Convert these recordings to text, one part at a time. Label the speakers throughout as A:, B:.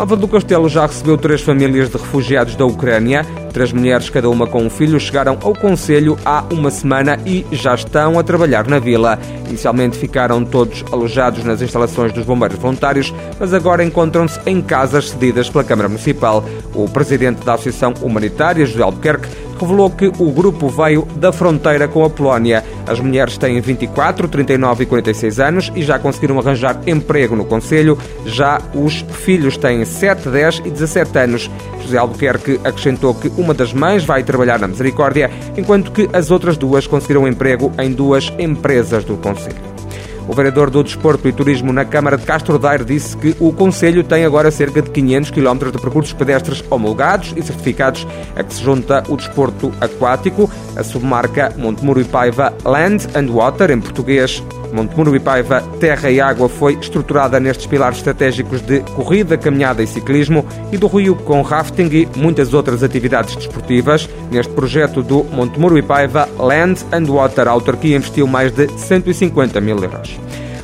A: Alva do Castelo já recebeu três famílias de refugiados da Ucrânia. Três mulheres, cada uma com um filho, chegaram ao Conselho há uma semana e já estão a trabalhar na vila. Inicialmente ficaram todos alojados nas instalações dos bombeiros voluntários, mas agora encontram-se em casas cedidas pela Câmara Municipal. O presidente da Associação Humanitária, José Albuquerque, revelou que o grupo veio da fronteira com a Polónia. As mulheres têm 24, 39 e 46 anos e já conseguiram arranjar emprego no Conselho. Já os filhos têm 7, 10 e 17 anos. José Albuquerque acrescentou que uma das mães vai trabalhar na Misericórdia, enquanto que as outras duas conseguiram emprego em duas empresas do Conselho. O vereador do Desporto e Turismo na Câmara de Castro Daire disse que o Conselho tem agora cerca de 500 km de percursos pedestres homologados e certificados, a que se junta o desporto aquático, a submarca Montemuro e Paiva Land and Water, em português Montemuro e Paiva Terra e Água foi estruturada nestes pilares estratégicos de corrida, caminhada e ciclismo e do Rio com rafting e muitas outras atividades desportivas. Neste projeto do Montemuro e Paiva Land and Water, a autarquia investiu mais de 150 mil euros.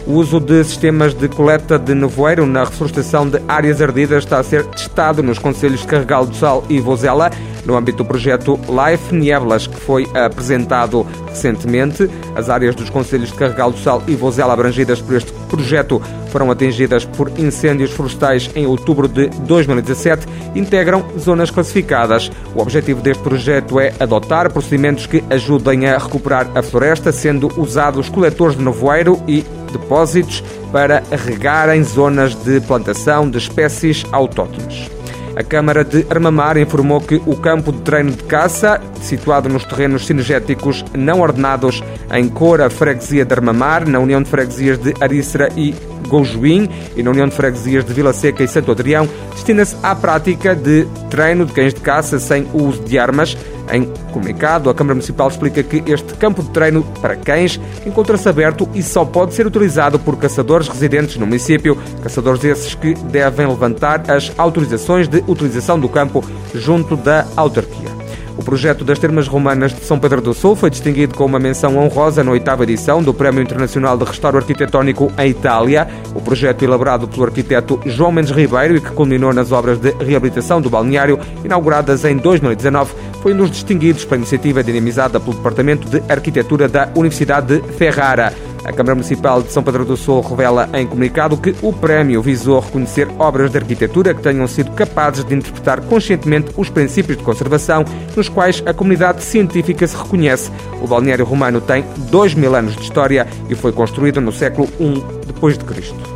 A: O uso de sistemas de coleta de nevoeiro na reflorestação de áreas ardidas está a ser testado nos conselhos de Carregal do Sal e Vozela, no âmbito do projeto Life Nieblas, que foi apresentado recentemente. As áreas dos conselhos de Carregal do Sal e Vozela abrangidas por este projeto foram atingidas por incêndios florestais em outubro de 2017 integram zonas classificadas. O objetivo deste projeto é adotar procedimentos que ajudem a recuperar a floresta, sendo usados coletores de nevoeiro e depósitos para regar em zonas de plantação de espécies autóctones. A Câmara de Armamar informou que o campo de treino de caça, situado nos terrenos sinergéticos não ordenados em Cora, freguesia de Armamar, na União de Freguesias de Arícera e Gojuim e na União de Freguesias de Vila Seca e Santo Adrião, destina-se à prática de treino de cães de caça sem uso de armas. Em comunicado, a Câmara Municipal explica que este campo de treino para cães encontra-se aberto e só pode ser utilizado por caçadores residentes no município, caçadores esses que devem levantar as autorizações de utilização do campo junto da autarquia. Projeto das Termas Romanas de São Pedro do Sul foi distinguido com uma menção honrosa na oitava edição do Prémio Internacional de Restauro Arquitetónico em Itália. O projeto elaborado pelo arquiteto João Mendes Ribeiro e que culminou nas obras de reabilitação do balneário, inauguradas em 2019, foi um dos distinguidos para a iniciativa dinamizada pelo Departamento de Arquitetura da Universidade de Ferrara. A Câmara Municipal de São Pedro do Sul revela em comunicado que o prémio visou reconhecer obras de arquitetura que tenham sido capazes de interpretar conscientemente os princípios de conservação nos quais a comunidade científica se reconhece. O balneário romano tem 2 mil anos de história e foi construído no século I depois de Cristo.